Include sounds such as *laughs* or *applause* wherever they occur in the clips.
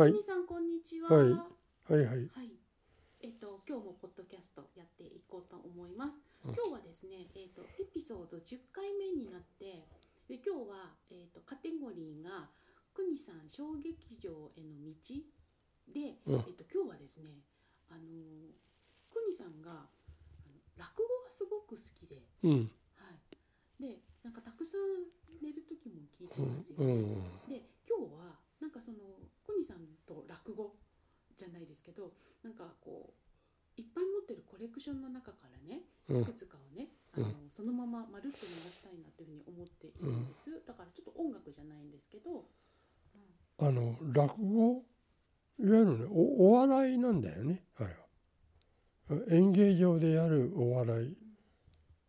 はい。さんこんにちは。はい。はいはい。はい。えっと今日もポッドキャストやっていこうと思います。うん。今日はですね、えっとエピソード10回目になって、で今日はえっとカテゴリーがくにさん小劇場への道で、うん。えっと今日はですね、あのくにさんが落語がすごく好きで、うん。はい。でなんかたくさん寝る時も聞いてうますよね。ん。うん。で今日はなんかそのコニさんと落語じゃないですけどなんかこういっぱい持ってるコレクションの中からねうん。いくつかをね、あのそのまままるっと流したいなというふうに思っているんです、だからちょっと音楽じゃないんですけど、あの落語いわゆるねおお笑いなんだよねあれは。演芸場でやるお笑い。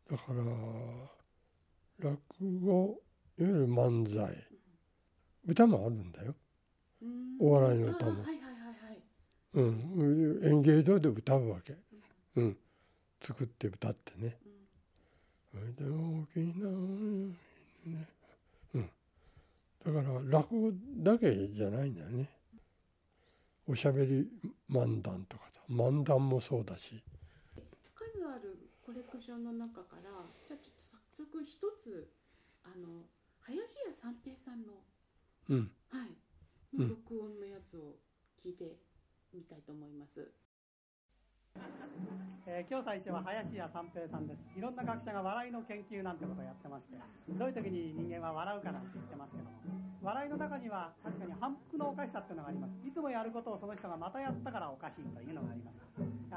だから落語いわゆる漫才。歌もあるんだよ、うんお笑いの歌もあはいはいはいはいうん、演芸場で歌うわけ、うん、作って歌ってねで大きなね、うん、だから落語だけじゃないんだよね。おしゃべり漫談とかさ。漫談もそうだし。数あるコレクションの中からじゃあちょっと早速一つあの林家三平さんのうん。はい、録音のやつを聞いてみたいと思います。えー今日最初は林家三平さんです。いろんな学者が笑いの研究なんてことをやってましてどういう時に人間は笑うかなんて言ってますけども。笑いの中には確かに反復のおかしさっていうのがあります。いつもやることをその人がまたやったからおかしいというのがあります。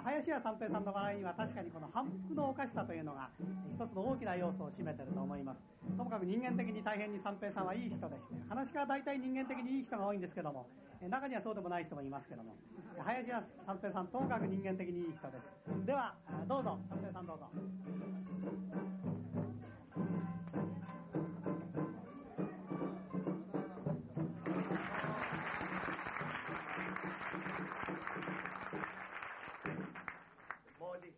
林家三平さんの笑いには確かにこの反復のおかしさというのが一つの大きな要素を占めてると思います。ともかく人間的に大変に三平さんはいい人でして話し家は大体人間的にいい人が多いんですけども中にはそうでもない人もいますけども林家三平さんともかく人間的にい人です。ではどうぞ。三平さんどうぞ。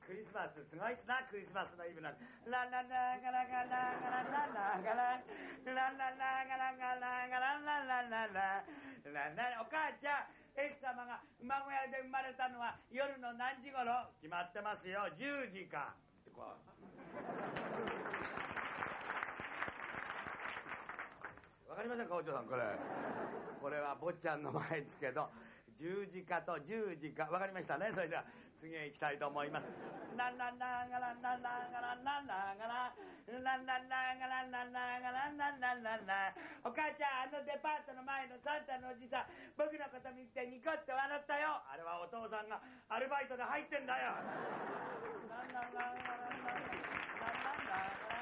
クリスマス。すごいっすなクリスマスのイブなんてラララガラガラガラララガララララガラガラガラララララララお母ちゃん S 様が馬小屋で生まれたのは夜の何時頃？決まってますよ。10時かってこう。わかりませんかお嬢さんこれ。これは坊ちゃんの前ですけど。十字架と十字架わかりましたね。それでは次へ行きたいと思います。ランランランガランランランガランランランガランランランランガランランランガランランランランランお母ちゃんあのデパートの前のサンタのおじさん。僕のこと見てニコって笑ったよ。あれはお父さんがアルバイトで入ってんだよ。ランランランガラン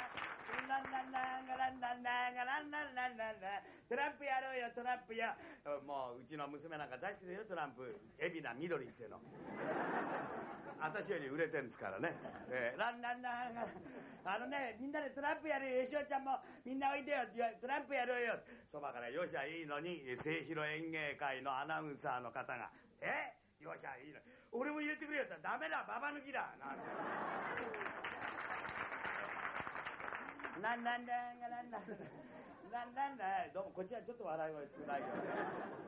ランランランランガランランランランガランランランガランランランランラントランプやろうよトランプやもううちの娘なんか大好きだよトランプ海老名緑っていうの私より売れてんですからね、えーランランランランあのねみんなでトランプやるよよしおちゃんもみんなおいでよいやトランプやろうよそばからよしゃいいのに末広演芸会のアナウンサーの方が「えよしゃいいの俺も入れてくれよ」って言ったら「ダメだババ抜きだ」なんてランランランガランランランランランどうもこっちはちょっと笑い声少ないけど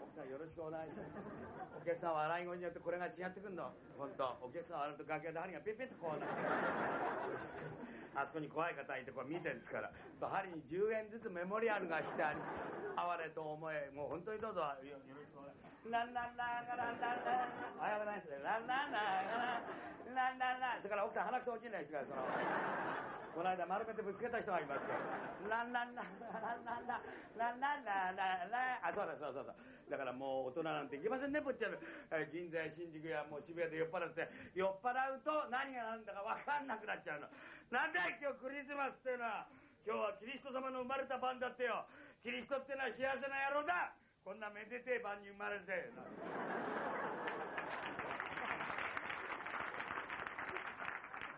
奥さんよろしくお願いしますお客さん笑い声によってこれが違ってくんの？本当お客さん笑うと楽屋で針がピッピッとこうなってあそこに怖い方いてこう見てるんですから針に10円ずつメモリアルがしてあり哀れと思えもう本当にどうぞよよろしくお願いしますランランランガランランランおはようございますランランランガランランランランそれから奥さん鼻くそ落ちないですからその？この間丸めてぶつけた人がいますからランランランランランランランランラン。ランランあそうだそうそうそうだ。からもう大人なんていけませんねぽっちゃんえー銀座や新宿やもう渋谷で酔っ払って。酔っ払うと何が何だか分かんなくなっちゃうの。なんだよ今日クリスマスっていうのは。今日はキリスト様の生まれた晩だってよ。キリストってのは幸せな野郎だ。こんなめでてえ晩に生まれて。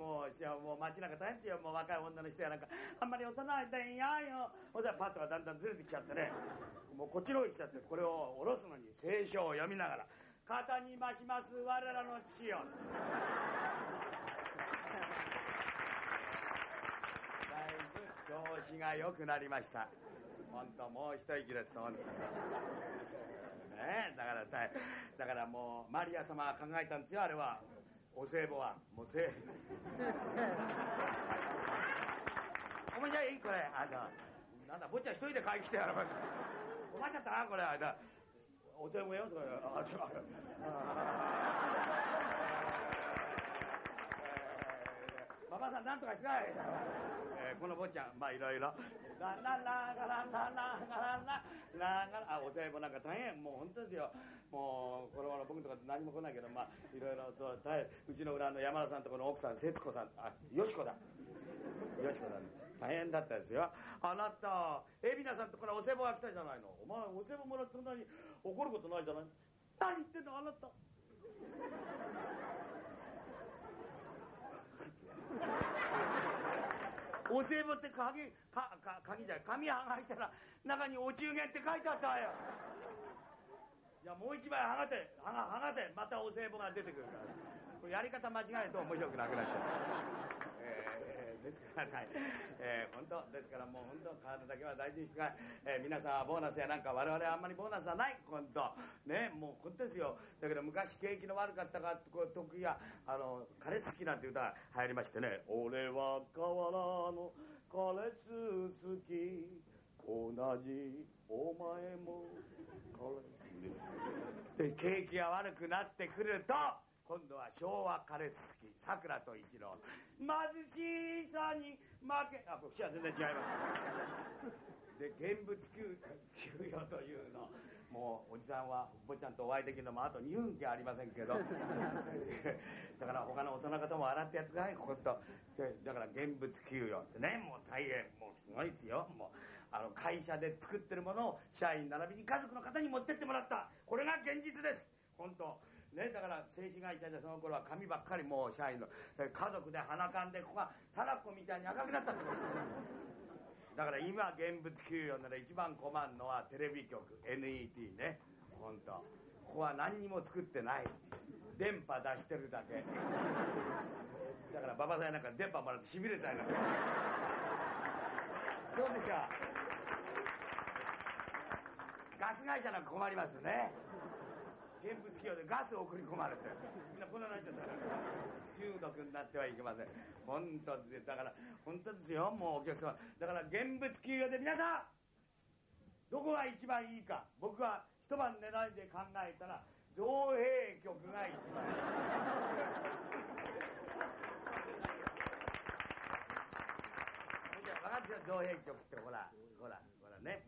もうしやもう街なんか大変ですよ。もう若い女の人やなんかあんまり押さないでいやよ。ほんでパッとがだんだんずれてきちゃってね。もうこっちの方行っちゃってこれを下ろすのに聖書を読みながら「肩に増します我らの父よ」だいぶ調子が良くなりました。本当もう一息です本当ねだからだいだからもうマリア様が考えたんですよあれは。お歳暮はもうせ *laughs* お前じゃいいこれ。あのなんだ坊ちゃん一人で買い来てやろこれ困っちゃったなこれ。あだお歳暮よそれ。あちょ馬場さんなんとかしない、えーこの坊ちゃんまあいろいろ。ラララガラララガラララガラあお歳暮なんか大変もう本当ですよ。もうこの頃僕のとこ何も来ないけどまあいろいろそう大変うちの裏の山田さんとこの奥さん節子さんあよしこだ。よしこさん大変だったですよ。あなた海老名さんところお歳暮が来たじゃないの。お前お歳暮もらってそんなに怒ることないじゃない。何言ってんのあなた。お歳暮って鍵かか鍵じゃない紙剥がしたら中にお中元って書いてあったわよ。じゃあもう一枚剥がせ剥が剥がせまたお歳暮が出てくるから。これやり方間違えると面白くなくなっちゃう、えーですからはい、えー本当ですからもう本当体だけは大事にしてください、えー皆さんはボーナスやなんか我々はあんまりボーナスはない。本当ねもう本当ですよ。だけど昔景気の悪かったかこう得意やあのカレス好きなんて歌が流行りましてね俺は河原のカレス好き同じお前もカレスで景気が悪くなってくると今度は昭和カレス好きさくらと一郎。貧しさに負けあこれ節は全然違います。で現物給給与というの。もうおじさんは坊ちゃんとお会いできるのもあと2分きゃありませんけど。だから他の大人方も洗ってやってくださいここと。だから現物給与ってねもう大変もうすごいですよ。もうあの会社で作ってるものを社員並びに家族の方に持ってってもらった。これが現実です。本当ね、だから製紙会社でその頃は紙ばっかりもう社員の家族で鼻かんでここがタラコみたいに赤くなったってこと。だから今現物給与なら一番困るのはテレビ局 NET ね。本当。ここは何にも作ってない。電波出してるだけ。だから馬場さんなんか電波もらってしびれたいな。どうでしょう。ガス会社なんか困りますね。現物給与でガスを送り込まれて。みんなこんなになっちゃったから中毒になってはいけません。本当ですよ。だから本当ですよ。もうお客様。だから現物給与で皆さん。どこが一番いいか。僕は一晩寝ないで考えたら造幣局が一番いい。造幣局ってほらほらほらね。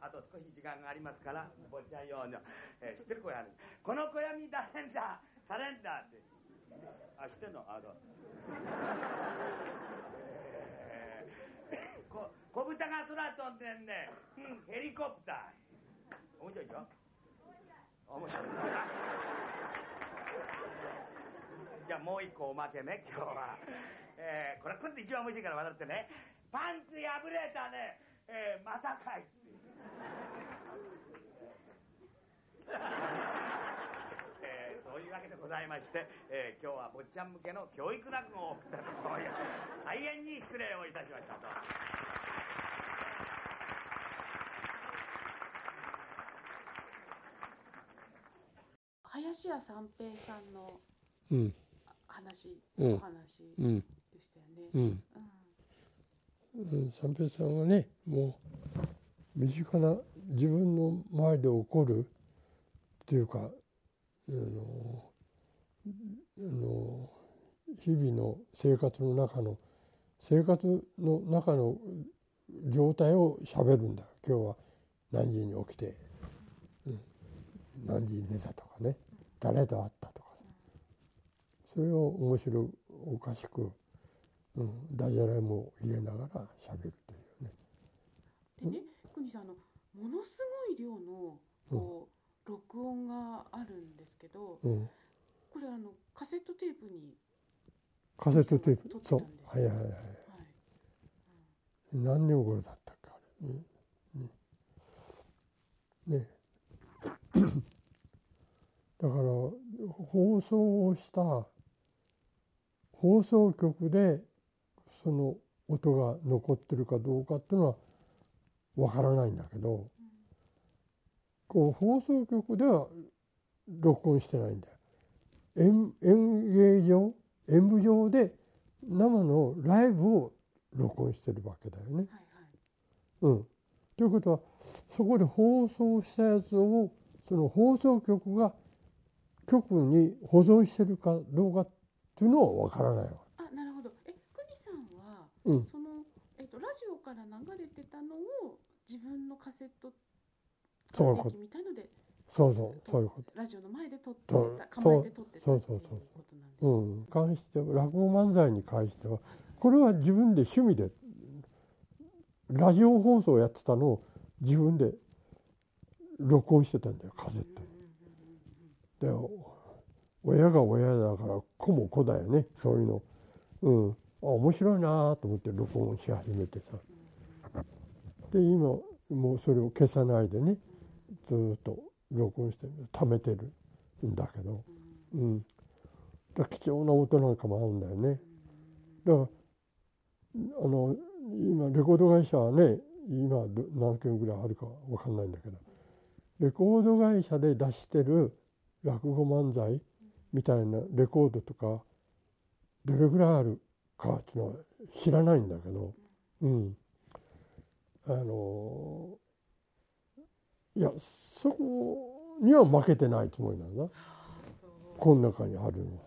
あと少し時間がありますから坊ちゃん用の、えー知ってる子やる。この暦タレンダータレンダーって。知ってあ知ってんの？あどうえーこ小豚が空飛んでんね、うん、ヘリコプター。面白いでしょ？面白い。じゃあもう一個おまけね今日は、えーこれ今度一番面白いから笑ってね。パンツ破れたね、えーまたかいって。いうえーそういうわけでございまして、えー今日は坊ちゃん向けの教育落語を送ったところ大変に失礼をいたしましたと。林家三平さんのうん。話、うんお話うん。でしたよね。うん。うん。うん三平さんはねもう身近な自分の周りで起こるっていうかあのあの日々の生活の中の生活の中の状態をしゃべるんだ。今日は何時に起きて、うん、何時に寝たとかね。誰と会ったとかさ。それを面白おかしく、うん、ダジャレも入れながらしゃべるというね。でね、国さんあのものすごい量のこう、録音があるんですけど、うん。これあのカセットテープにカセットテープ。そう。はいはいはいはい。何年頃だったっけあれ。ね。ね。ね。*coughs* だから放送をした放送局でその音が残ってるかどうかっていうのはわからないんだけどこう放送局では録音してないんだよ。演演芸場演舞場で生のライブを録音してるわけだよね。はいはいうん、ということはそこで放送したやつをその放送局が局に保存してるかどうかっていうのはわからないわ。あなるほどえくにさんはうん、その、えっと、ラジオから流れてたのを自分のカセットそういうことそうそうそういうこラジオの前で撮った構えて撮ってたそうっていうそうそう。うん、関しては落語漫才に関してはこれは自分で趣味でラジオ放送をやってたのを自分で録音してたんだよカセットに。で親が親だから子も子だよねそういうの。うん、あ面白いなと思って録音し始めてさ。で今もうそれを消さないでねずっと録音して貯めてるんだけど、うん、だ貴重な音なんかもあるんだよね。だからあの今レコード会社はね今何件ぐらいあるかわかんないんだけどレコード会社で出してる落語漫才みたいなレコードとかどれぐらいあるかっていうのは知らないんだけど、うん、あのいやそこには負けてないつもりなんだこの中にあるのは。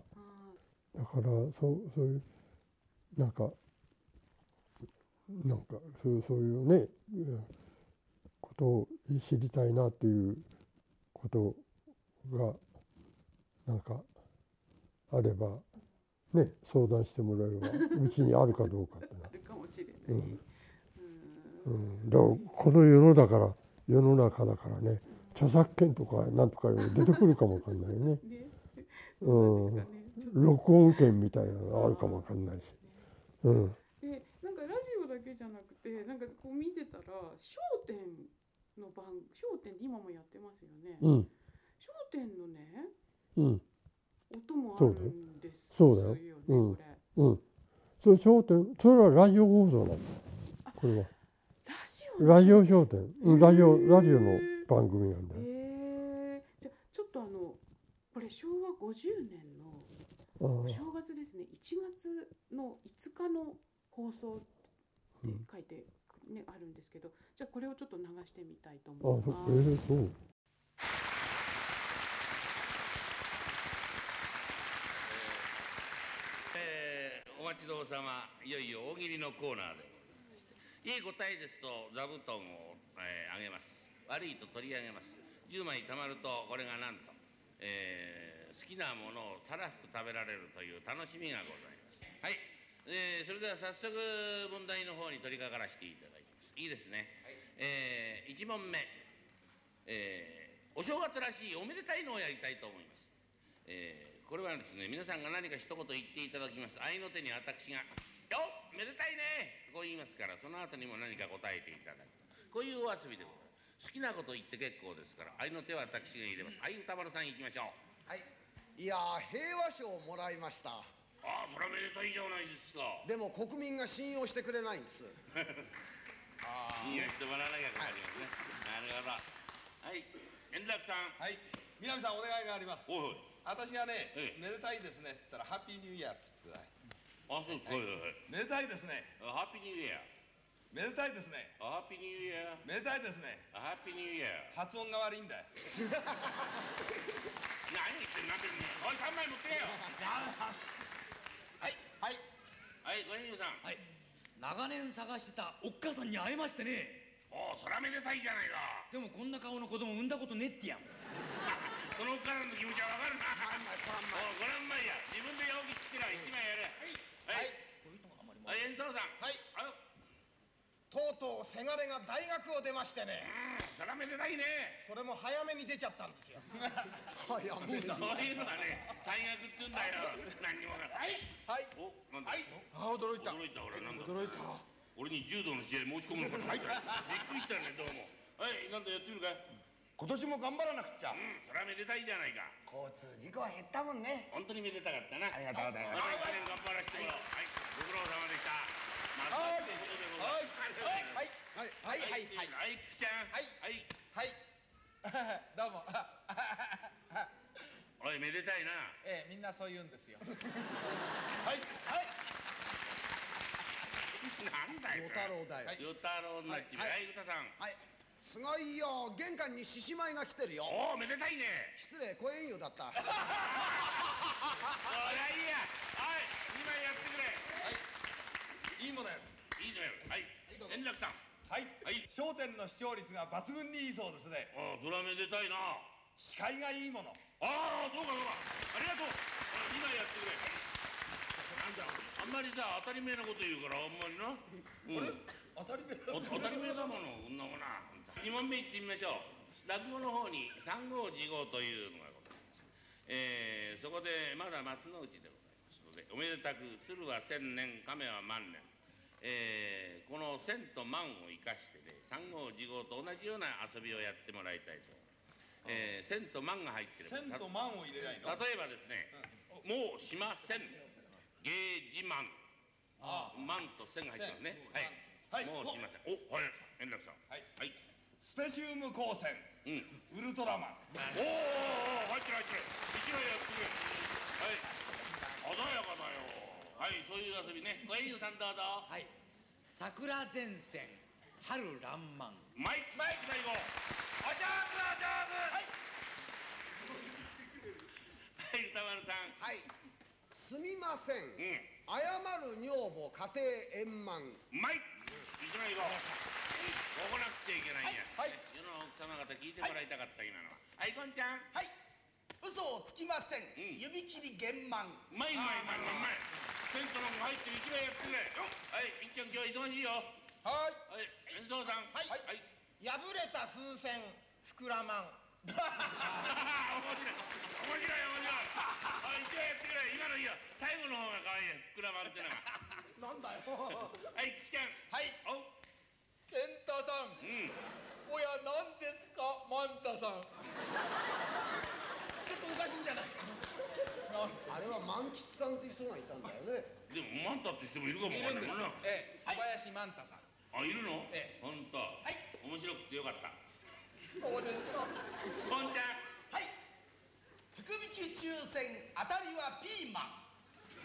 あだからそうそういうなんかなんかそうそういうねうんことを知りたいなということがなんかあればね相談してもらえればうちにあるかどうかって *laughs* るかもしれない。うんうんうん、だからこの世のだから世の中だからね。著作権とかなんとか出てくるかもわかんないね。ね、うそうん。録音権みたいなのがあるかもわかんないし、うん、で、なんかラジオだけじゃなくて、なんかこう見てたら、笑点の番、笑点で今もやってますよね。うん、笑点のね、うん、音もあるそうだよんですそうだよ。ねうん。これうん。それ焦点、それはラジオ放送なんだよ。これはラジオラジオ焦点、うんラジオラジオの番組なんだよ。えー、じゃちょっとあのこれ昭和50年のあお正月ですね1月の5日の放送って書いて、ねあるんですけどじゃあこれをちょっと流してみたいとあ、思いそます。えー、そう。えーお待ちどうさまいよいよ大喜利のコーナーでいい答えですと座布団を、えーあげます。悪いと取り上げます。10枚貯まるとこれがなんと、えー好きなものをたらふく食べられるという楽しみがございます。はい、えーそれでは早速問題の方に取り掛からせていただきます。いいですね、え1問目、えーお正月らしいおめでたいのをやりたいと思います。えーこれはですね皆さんが何か一言言っていただきます。合いの手に私が「よっめでたいね!」こう言いますからその後にも何か答えていただく。こういうお遊びでございます好きなこと言って結構ですから合いの手は私が入れます。はい歌丸さん行きましょう。はい。いやー平和賞をもらいました。ああそれはめでたいじゃないですか。でも国民が信用してくれないんです。*laughs* 信用してもらわなきゃ困りますね。なるほど。はい。円楽さん。はい、南さんお願いがあります。おいおい。私がね、ええ。めでたいですねって言ったらハッピーニューイヤーって言ってください。あそうですはいはいはい。めでたいですね。あハッピーニューイヤーめでたいですね。あハッピーニューイヤーめでたいですね。あハッピーニューイヤー発音が悪いんだ。よ。*laughs* 何言ってんのなんでおい3枚持ってけよ。はい。はい。はいご遠慮さん。はい。長年探してたおっかさんに会えましてね。おおそらめでたいじゃないか。でもこんな顔の子供産んだことねってやん。*laughs* そのおっかさんの気持ちはわかるな。これはうまいや。自分で容疑知ってりゃ一枚やれ。はいはい演奏さん。はい。あの。とうとうせがれが大学を出ましてね。そらめでたいね。それも早めに出ちゃったんですよ。早めに。そういうのがね大学って言うんだよ。何にもわかんない。はい。おなんだ、あ驚いた。驚いた俺なんだ？驚いた。俺に柔道の試合申し込むのかと思った。びっくりしたねどうも。はいなんだやってみるか？今年も頑張らなくっちゃ。うんそれはめでたいじゃないか。交通事故は減ったもんね。本当にめでたかったな。ありがとうございます。また一年頑張らせてもうはい。ご苦労様でした。またってことでございはい。はい。はい。はい。はい。はい。菊ちゃんはい。はい。はい。どうも。*laughs* おいめでたいな。ええみんなそう言うんですよ。はい。はい。なんだよ。与太郎だよ。与太郎になっちまう。ははい。い歌さん。はいすごいよ。玄関に獅子舞が来てるよ。おおめでたいね。失礼公園湯だった。*laughs* おいいいや。はい2枚やってくれ。い。いものや。いいのよ。はい。円楽さん。はい。はい。笑点の視聴率が抜群にいいそうですね。ああそれはめでたいな。司会がいいもの。ああそうかそうか。ありがとう。2枚やってくれ。なんだあんまりさ当たり前のこと言うからあんまりな、うん、当たり前お当たり前だものこんな。もんな2問目いってみましょう。落語の方に三号次号というのがございます、えーそこでまだ松の内でございますのでおめでたく鶴は千年亀は万年。えーこの千と万を生かしてね三号次号と同じような遊びをやってもらいたいと、えー千と万が入ってる千と万を入れないの？例えばですね、もうしません。芸自慢。万と千が入ってますね。はい、はい。もうしません。お。はい。円楽さん。はい。はい。スペシウム光線うん。ウルトラマン。おお入ってる入ってる。一枚やってくれ。はい。鮮やかだよ。はいそういう遊びね。ご縁さんどうぞ。はい。桜前線。春爛漫マイクマイク最後。お上手お上手はい。はい歌丸さん。はい。すみません。うん。謝る女房家庭円満。マイク一枚行こうここなくちゃいけないんや。はい。はい世の奥様方聞いてもらいたかった今のははいこんちゃん。はい。嘘をつきません、ん。指切り玄満うまいうまいうまいうまいセントのも入ってる一枚やってくれはい。いっちゃん今日忙しいよ。はい。はい。演奏さん。はい。はい。破れた風船。膨らまん。*laughs* 面白い。面白い面白い。はい一枚やってくれ今のいいよ最後の方が可愛いや膨らまんってのがなんだよ。*laughs* はいキキちゃん。はい。お。センタさん。うん。おや何ですか？マンタさん。*laughs* ちょっとうざきんじゃない。あれは万吉さんっていう人がいたんだよね。でもマンタって人もいるかもいるんですわかんな。いもんなええ。小林マンタさん。あいるの？えほんと面白くてよかった。そうですかこんちゃんはい。福引き抽選当たりはピーマン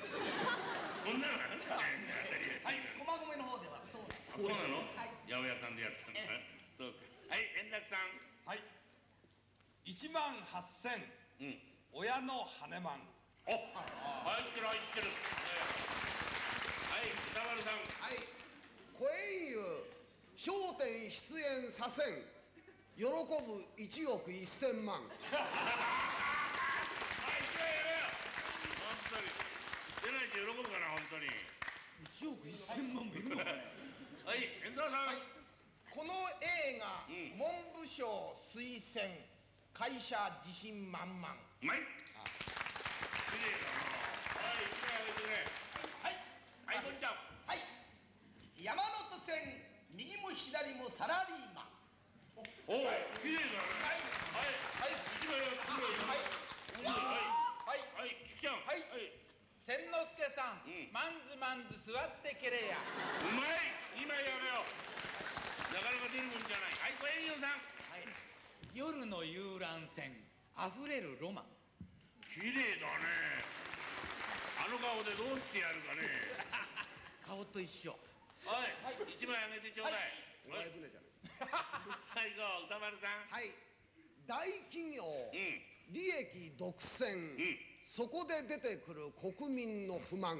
*laughs* そんなのあるんだねはい駒込の方ではそうなんあそうなの？はい。八百屋さんでやったんだ。そうか。はい円楽さん。はい。1万8000うん。親の羽マンお入ってる入ってる。はい歌丸さん。はい。小園湯笑点出演させん。喜ぶ1億1000万 *laughs* はい一枚やれよ本当に出ないと喜ぶかな本当に。1億1000万もいるのはい円沢さん、はい。この映画、うん。文部省推薦会社自信満々。うまい綺麗だな。はい一枚あげてくれはい。はいこんちゃん。はい。山手線右も左もサラリーマン。お綺麗だね。はい。はい。一枚やってくれはい。はい。はい。菊ちゃん。はい千之助さん、うん。マンズマンズ座ってけれや。うまい。今やれよなかなか出るもんじゃない。はい小円さん。夜の遊覧船溢れるロマン。綺麗だね。あの顔でどうしてやるかね。*laughs* 顔と一緒。はい。一枚あげてちょうだい。おはい。前船じゃない。最後歌丸さん。はい。大企業、うん。利益独占、んそこで出てくる国民の不満。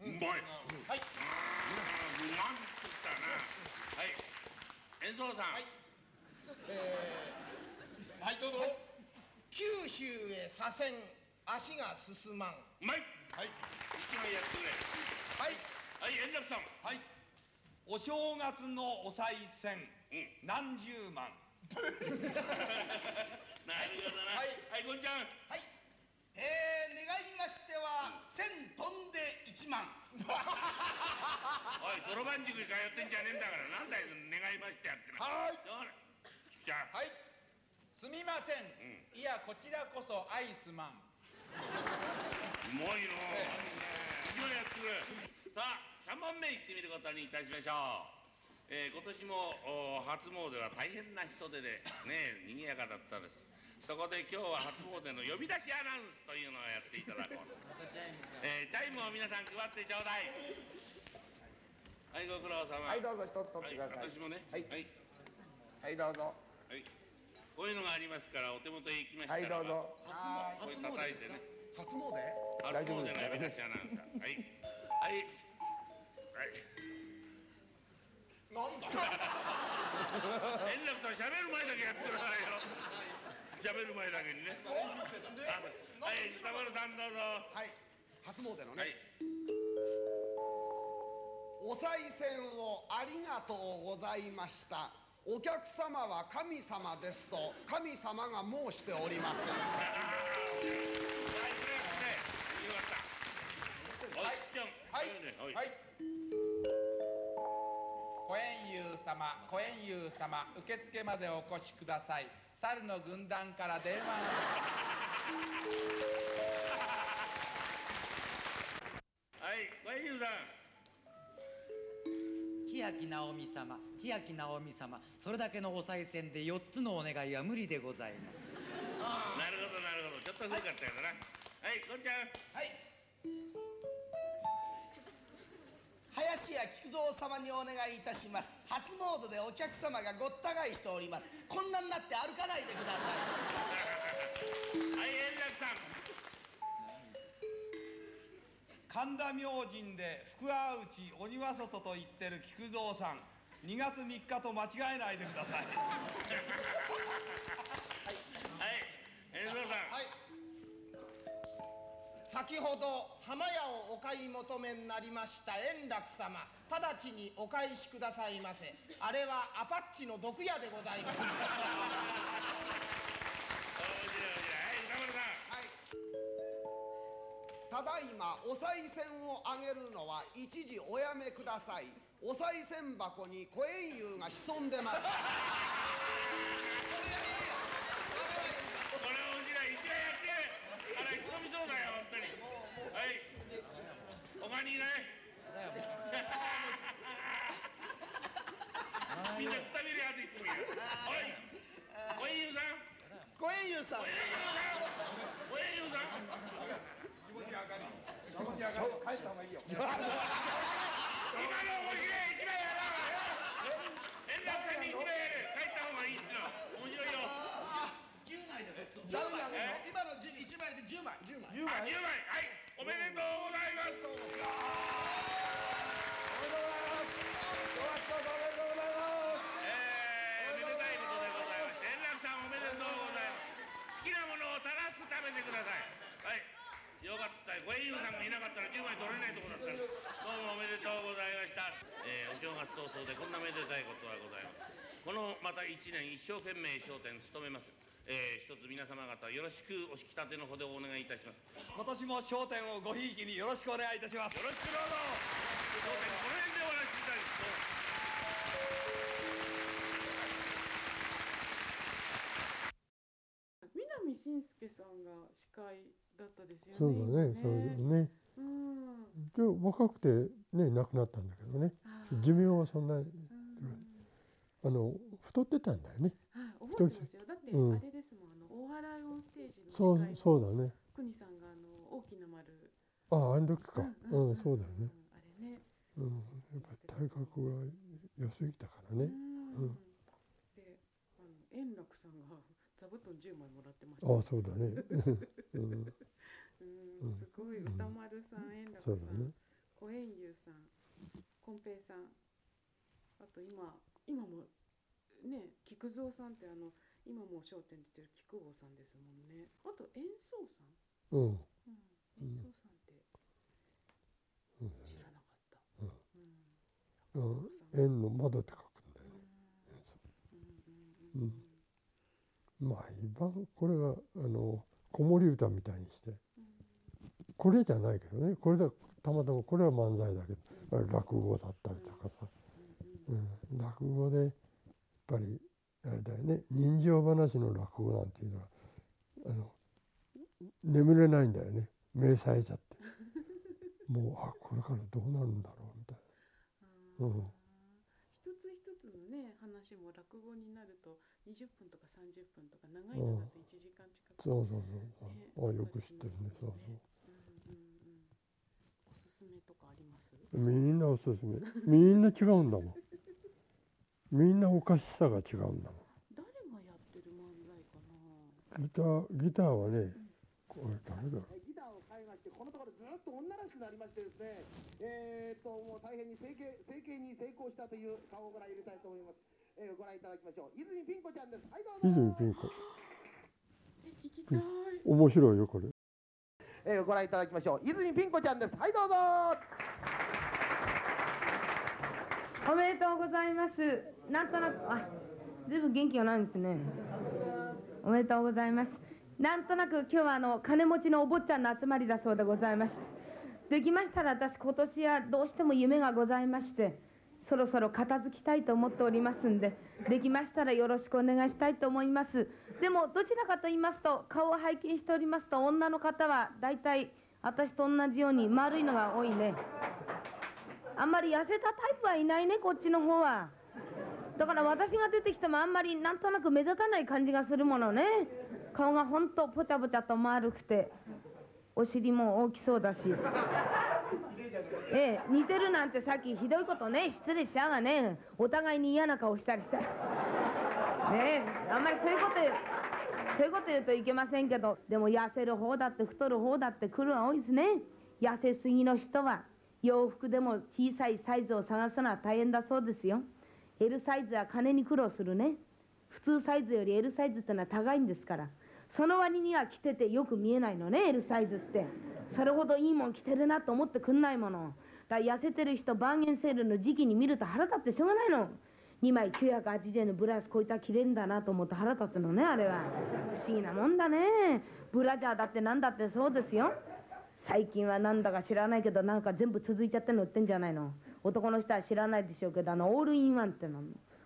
うまいはい。うまんときたな。はい。演奏さん。はい。はいどうぞ、九州へ左遷。足が進まん。うまい。はい。一枚やってくれ。はい。はい円楽さん。はい。お正月のお賽銭、何十万。*laughs* なるほどな。はい。こんちゃん。はいえー、願いましては千飛んで一万。おいそろばん塾に通ってんじゃねえんだからなんだよ願いましてやってなはい。菊ちゃんはい。すみません、いやこちらこそアイスマン。うまいな。一番やってくれ。さあ3番目行ってみることにいたしましょう、えー今年もお初詣は大変な人手でね賑やかだったですそこで今日は初詣の呼び出しアナウンスというのをやっていただこう。と、えーチャイムを皆さん配ってちょうだい。はいご苦労様。はいどうぞ一つ取ってください。はい私もね。はい。はい、はいどうぞ。はい。こういうのがありますからお手元へ行きましたらはいどうぞ。これ叩いてね。初詣？初大丈夫詣のですか呼び出しアナウンサーはい。はい。はい。なんだ？円楽さん喋る前だけやってくださいよ喋る前だけにね。あはい。歌丸さんどうぞ。はい。初詣のね、はい。お賽銭をありがとうございました。お客様は神様ですと神様が申しております。はいこれですね。よかった。はい。ちゃん。はい。ねはい。はい。小円遊様小円遊様受付までお越しください猿の軍団から電話。はい小円さん。千秋直美様。千秋直美様。それだけのお賽銭で4つのお願いは無理でございます。なるほどなるほど。ちょっと古かったよな。はいこんちゃんはい林家菊蔵様にお願いいたします。初詣でお客様がごった返しております。こんなになって歩かないでください。はい円楽さん。神田明神で福川内鬼は外と言ってる菊蔵さん。2月3日と間違えないでください。はい。円蔵さんはい先ほど浜屋をお買い求めになりました円楽様。直ちにお返しくださいませ。あれはアパッチの毒屋でございます。ただいまお賽銭をあげるのは一時おやめください。お賽銭箱に小円遊が潜んでますこれ面白い一番やってあら潜みそうだよ本当にはい他にいないみんなくたびれ歩いてみるはい小円遊さん小円遊さん。小円遊さん。今の面白い一番やろう円楽さん。に一番やれ帰った方がいいっての面白いよ10枚今の1枚で10枚10枚あ10枚はいおめでとうございますえーおめでたいことでございまして円楽さんおめでとうございます好きなものをたらふく食べてくださいはい。よかった。ご縁友さんがいなかったら10枚取れないとこだった。どうもおめでとうございました、えーお正月早々でこんなめでたいことはございます。このまた1年一生懸命商店務めます。えー一つ皆様方よろしくお引き立てのほどお願いいたします。今年も『笑点』をごひいきによろしくお願いいたします。よろしくどうぞ信介さんが司会だったですよね。そうだね今そういうね。うん。で若くてね亡くなったんだけどね。寿命はそんなうん。あの太ってたんだよね。はい、覚えてますよ。だって、うん。あれですもん、あの大払いオンステージのそう司会そうだね。国さんがあの大きな丸。あああの時か。うん、そうだよね。うん。あれね。うんやっぱり体格が良すぎたからね。うん。うん。で、あの円楽さんが座布団10枚もらってましあた。あそうだね。*laughs* うん。うんうんすごい歌丸さん、円楽さん、小円遊さん、こんぺいさん、あと今今もね菊蔵さんってあの今もう笑点出てる菊坊さんですもんね。あと演奏さん、うん。うん、演奏さんってうん。知らなかった。うん。うん。うん。円の窓って書くんだよ。ね。うん、毎晩これがあの子守歌みたいにして。これじゃないけどね。これだたまたまこれは漫才だけど。落語だったりとかさ、うん、落語でやっぱりあれだよね。人情話の落語なんていうのはあの眠れないんだよね。目さえちゃって。*laughs* もうあこれからどうなるんだろうみたいな。うん。一つ一つのね話も落語になると20分とか30分とか長いのだと1時間近く、そうそうそうそう、あよく知ってるね。そうそう。うんうんうん、おすすめとかあります？みんなおすすめ。みんな違うんだもん。みんなおかしさが違うんだもん。誰がやってる漫才かな？ギターギターはねこれ誰だギターを買いましてこのところずっと女らしくなりましてですね。えー、っともう大変に整形整形に成功したという顔をご覧入れたいと思います、えー、ご覧いただきましょう。泉ピン子ちゃんです。はいどうぞ。泉ピン子。聞きたい。面白いよこれ。えー、ご覧いただきましょう。泉ピン子ちゃんです。はいどうぞ。おめでとうございます。なんとなく、あ、ずいぶん元気がないんですね。おめでとうございます。なんとなく今日はあの金持ちのお坊ちゃんの集まりだそうでございます。できましたら私今年はどうしても夢がございまして、そろそろ片付きたいと思っておりますんで、できましたらよろしくお願いしたいと思います。でもどちらかと言いますと、顔を拝見しておりますと、女の方は大体私と同じように丸いのが多いね。あんまり痩せたタイプはいないねこっちの方はだから私が出てきてもあんまりなんとなく目立たない感じがするものね顔がほんとぽちゃぽちゃと丸くてお尻も大きそうだしええ似てるなんてさっきひどいことね失礼しちゃうわね。お互いに嫌な顔したりした。ねえあんまりそういうこと言うそういうこと言うといけませんけどでも痩せる方だって太る方だって来るは多いですね。痩せすぎの人は洋服でも小さいサイズを探すのは大変だそうですよ。L サイズは金に苦労するね。普通サイズより L サイズってのは高いんですから。その割には着ててよく見えないのね L サイズって。それほどいいもん着てるなと思ってくんないもの。だ痩せてる人バーゲンセールの時期に見ると腹立ってしょうがないの。2枚980円のブラウスこいったら着れんだなと思って腹立つのねあれは。不思議なもんだね。ブラジャーだってなんだってそうですよ。最近はなんだか知らないけどなんか全部続いちゃってるの売ってんじゃないの。男の人は知らないでしょうけどあのオールインワンっての。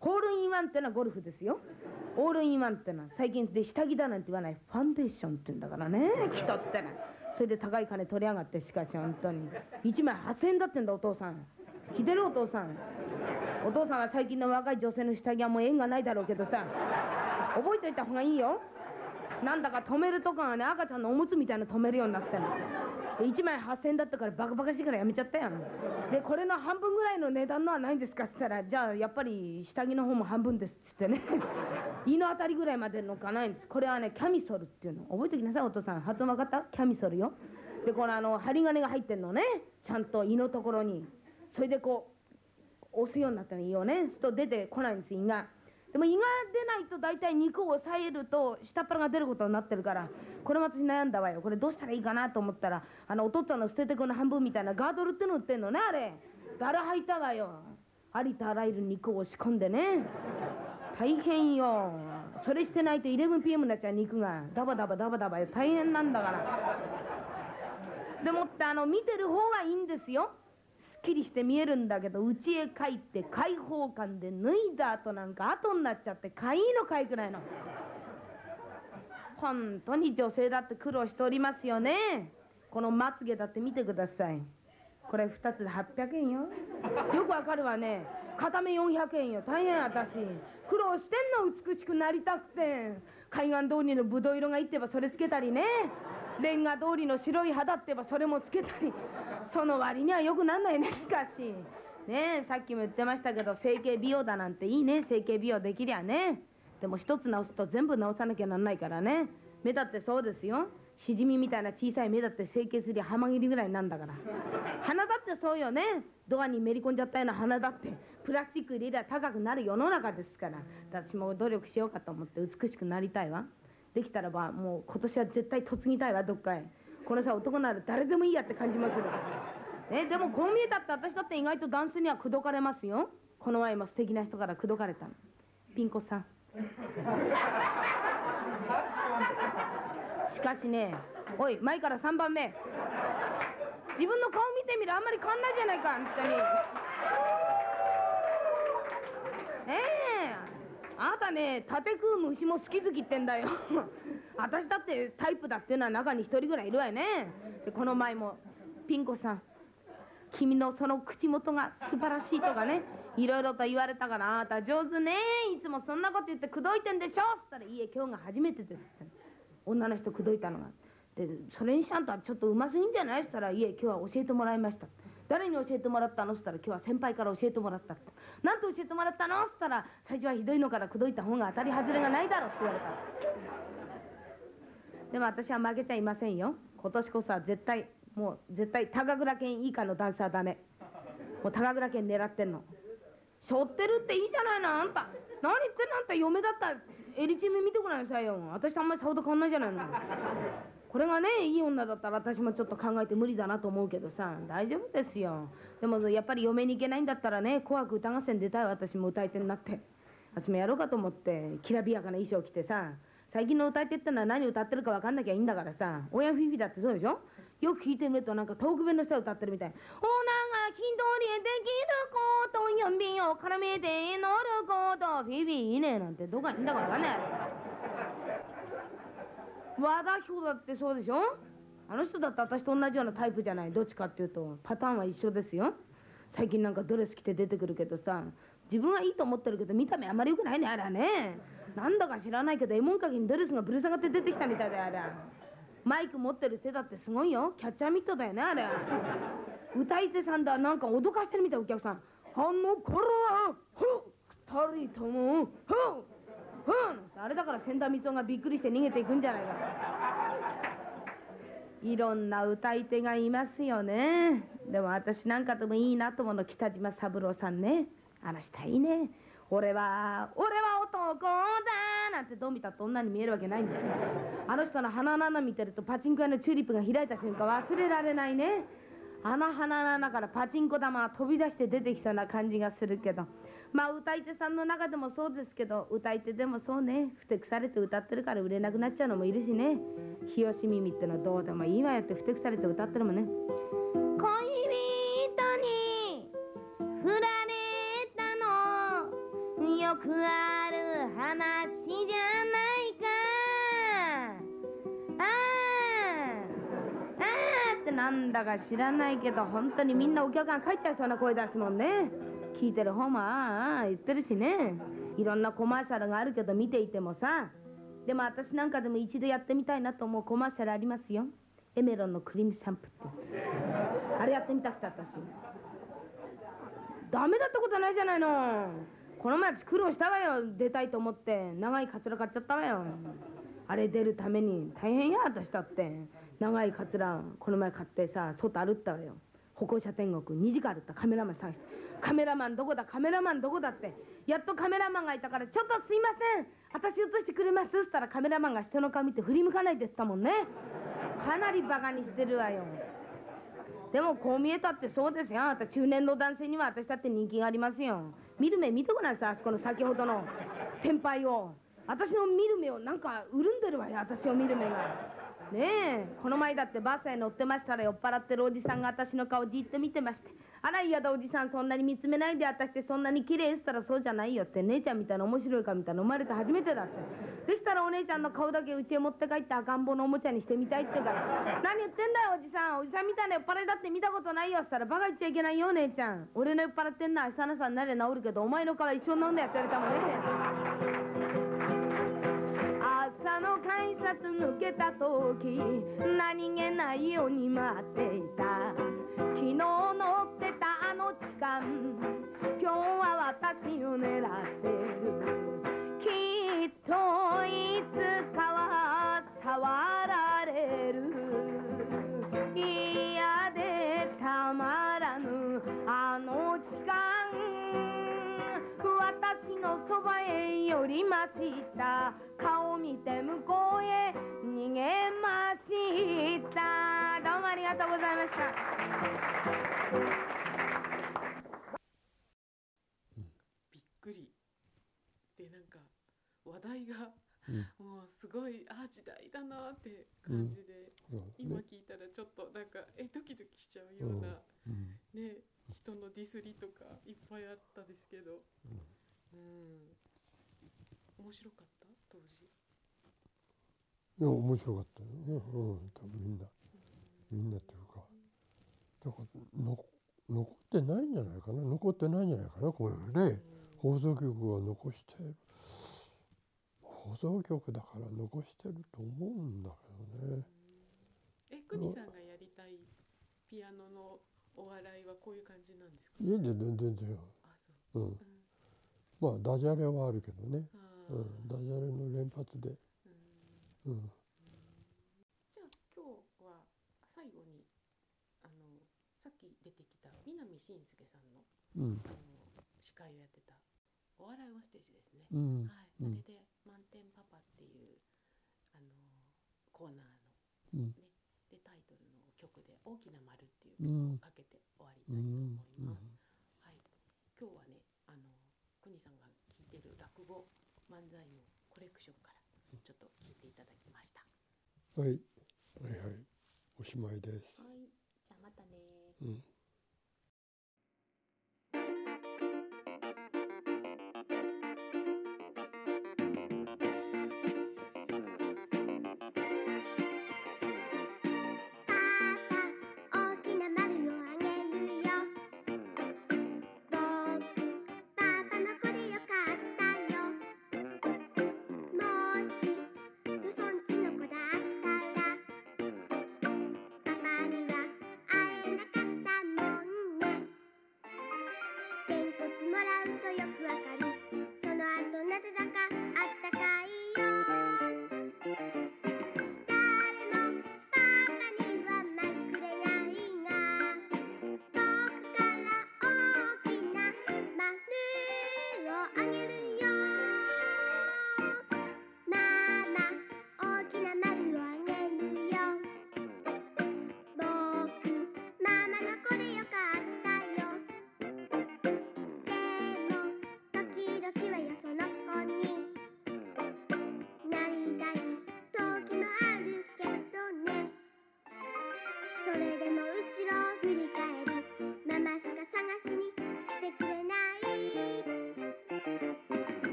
ホールインワンってのはゴルフですよ。オールインワンってのは最近で下着だなんて言わないファンデーションって言うんだからね人ってのは。それで高い金取りやがってしかし本当に。1枚8000円だってんだお父さん。着てるお父さん。お父さんは最近の若い女性の下着はもう縁がないだろうけどさ。覚えといた方がいいよ。なんだか止めるとこがね赤ちゃんのおむつみたいな止めるようになってんの。1枚8000円だったからバカバカしいからやめちゃったよでこれの半分ぐらいの値段のはないんですかっつったらじゃあやっぱり下着の方も半分ですっつってね。*laughs* 胃のあたりぐらいまでのかないんです。これはねキャミソルっていうの。覚えておきなさいお父さん。発音分かった？キャミソルよ。でこのあの針金が入ってんのね。ちゃんと胃のところに。それでこう押すようになったの胃をね。すると出てこないんです胃が。でも胃が出ないと大体肉を抑えると下っ腹が出ることになってるからこれも私悩んだわよ。これどうしたらいいかなと思ったらあのお父っつぁんの捨ててくの半分みたいなガードルっての売ってんのねあれ。あれ履いたわよ。ありとあらゆる肉を押し込んでね。大変よ。それしてないと 11pm になっちゃう肉が。ダバダバダバダバよ。大変なんだから。でもってあの見てる方はいいんですよ。きりして見えるんだけど家へ帰って開放感で脱いだ後なんか後になっちゃってかいいのかいくないの。本当に女性だって苦労しておりますよね。このまつげだって見てください。これ2つで800円よ。よくわかるわね。片目400円よ。大変私。苦労してんの。美しくなりたくて。海岸通りのぶどう色がいってばそれつけたりね。レンガ通りの白い肌ってばそれもつけたり。その割にはよくなんないねしかし。ねえさっきも言ってましたけど整形美容だなんていいね。整形美容できりゃね。でも一つ直すと全部直さなきゃなんないからね。目だってそうですよ。しじみみたいな小さい目だって整形すりゃハマギリぐらいなんだから。鼻だってそうよね。ドアにめり込んじゃったような鼻だって。プラスチック入れりゃ高くなる世の中ですから。私も努力しようかと思って美しくなりたいわ。できたらばもう今年は絶対嫁ぎたいわどっかへ。このさ男なら誰でもいいやって感じまするねでもこう見えたって私だって意外と男性には口説かれますよ。この前も素敵な人から口説かれたの。ピンコさん。*laughs* しかしねおい前から3番目。自分の顔見てみるあんまり変わんないじゃないか本当に。ええあなたね縦食う虫も好き好きってんだよ。*laughs* 私だってタイプだっていうのは中に一人ぐらいいるわよね。でこの前もピンコさん君のその口元が素晴らしいとかねいろいろと言われたからあなた上手ね。いつもそんなこと言って口説いてんでしょ。っつったらいいえ今日が初めてです。って女の人口説いたのが。でそれにしあんたちょっとうますぎんじゃない。っつったらいえ今日は教えてもらいました。誰に教えてもらったの？っつったら今日は先輩から教えてもらったって。なんて教えてもらったの？っつったら最初はひどいのから口説いた方が当たり外れがないだろって言われた。でも私は負けちゃいませんよ。今年こそは絶対もう絶対高倉健以下のダンサーダメ。もう高倉健狙ってんの。背負ってるっていいじゃないのあんた。何言ってんのあんた。嫁だったらエリチミ見てごらんなさいよ。私とあんまりさほど変わんないじゃないの。これがねいい女だったら私もちょっと考えて無理だなと思うけどさ大丈夫ですよ。でもやっぱり嫁に行けないんだったらね「紅白歌合戦」出たい私も歌い手になって。私もやろうかと思ってきらびやかな衣装着てさ最近の歌い手ってのは何歌ってるか分かんなきゃいいんだからさ親フィフィだってそうでしょ？よく聞いてみるとなんか遠く弁の人が歌ってるみたい「おなが一人できること指を絡めて乗ること。フィフィいいね」なんてどこかにいんだか分かんない。和田彦だってそうでしょ？あの人だって私と同じようなタイプじゃない？どっちかっていうと。パターンは一緒ですよ。最近なんかドレス着て出てくるけどさ。自分はいいと思ってるけど見た目あんまり良くないねあれはね。なんだか知らないけど絵文かけにドレスがぶら下がって出てきたみたいだよあれマイク持ってる手だってすごいよ。キャッチャーミットだよねあれ歌い手さんだなんか脅かしてるみたいお客さん。あの頃はふ二人ともふふあれだから千田光雄がびっくりして逃げていくんじゃないかいろんな歌い手がいますよね。でも私なんかでもいいなと思うの北島三郎さんね。あの人はいいね。俺は俺は男だなんてどう見たって女に見えるわけないんですよ。あの人の鼻の穴見てるとパチンコ屋のチューリップが開いた瞬間忘れられないね。あの鼻の穴からパチンコ玉が飛び出して出てきそうな感じがするけど。まあ歌い手さんの中でもそうですけど歌い手でもそうね。ふてくされて歌ってるから売れなくなっちゃうのもいるしね。日吉耳ってのはどうでもいいわよってふてくされて歌ってるもんね。恋人に振られたの。よくある話じゃないか。ああああってなんだか知らないけど本当にみんなお客が帰っちゃいそうな声出すもんね。聞いてる方もああ言ってるしね。いろんなコマーシャルがあるけど見ていてもさ。でも私なんかでも一度やってみたいなと思うコマーシャルありますよ。エメロンのクリームシャンプーって。あれやってみたくて私。ダメだったことないじゃないの。この前苦労したわよ。出たいと思って。長いカツラ買っちゃったわよ。あれ出るために大変や私だって。長いカツラこの前買ってさ外歩ったわよ。歩行者天国2時間歩ったカメラマン探して。カメラマンどこだ？カメラマンどこだって。やっとカメラマンがいたから「ちょっとすいません。私映してくれます」っつったらカメラマンが人の顔見て振り向かないでったもんね。かなりバカにしてるわよ。でもこう見えたってそうですよ。あなた中年の男性には私だって人気がありますよ。見る目見てごらんさあそこの先ほどの。先輩を。私の見る目をなんか潤んでるわよ。私を見る目が。ねえ。この前だってバスへ乗ってましたら酔っ払ってるおじさんが私の顔じっと見てまして「あら嫌だおじさんそんなに見つめないで私ってそんなに綺麗っつったらそうじゃないよ」って姉ちゃんみたいな面白い顔みたいな生まれて初めてだって。でしたらお姉ちゃんの顔だけ家へ持って帰って赤ん坊のおもちゃにしてみたいってから「何言ってんだよおじさんおじさんみたいな酔っ払いだって見たことないよ」っつったら「バカ言っちゃいけないよ姉ちゃん。俺の酔っ払ってんのは明日の朝になりゃ治るけどお前の顔は一生飲んでやってやれたもんね」朝の改札抜けた時何気ないように待っていた。昨日の今日は私を狙ってる。きっといつかは触られる。嫌でたまらぬあの痴漢私のそばへ寄りました。顔見て向こうへ逃げました。どうもありがとうございました。話題がうん。もうすごいあ時代だなって感じで、そうだね。今聞いたらちょっとなんかえドキドキしちゃうような、うん。ね人のディスりとかいっぱいあったですけど、うん、面白かった？当時。いや面白かったよね、うん、多分みんな。みんなっていうか。だからの残ってないんじゃないかな。残ってないんじゃないかなこれで放送局は残してる放送局だから残してると思うんだけどね。え、くにさんがやりたいピアノのお笑いはこういう感じなんですか？家で全然違う。うん。まあダジャレはあるけどね、うん、ダジャレの連発で。うん。じゃあ今日は最後にあのさっき出てきた南信介さんの,、うん。あの司会をやってたお笑いオンステージですね。うん。はい、うん。あれで満点パパっていうあのコーナーのうんね、でタイトルの曲で大きな丸っていう曲をかけて終わりたいと思います。はい、今日はねあの国さんが聞いてる落語漫才のコレクションからちょっと聞いていただきました。はい。はいはい。おしまいです。はい、じゃあまたね。うん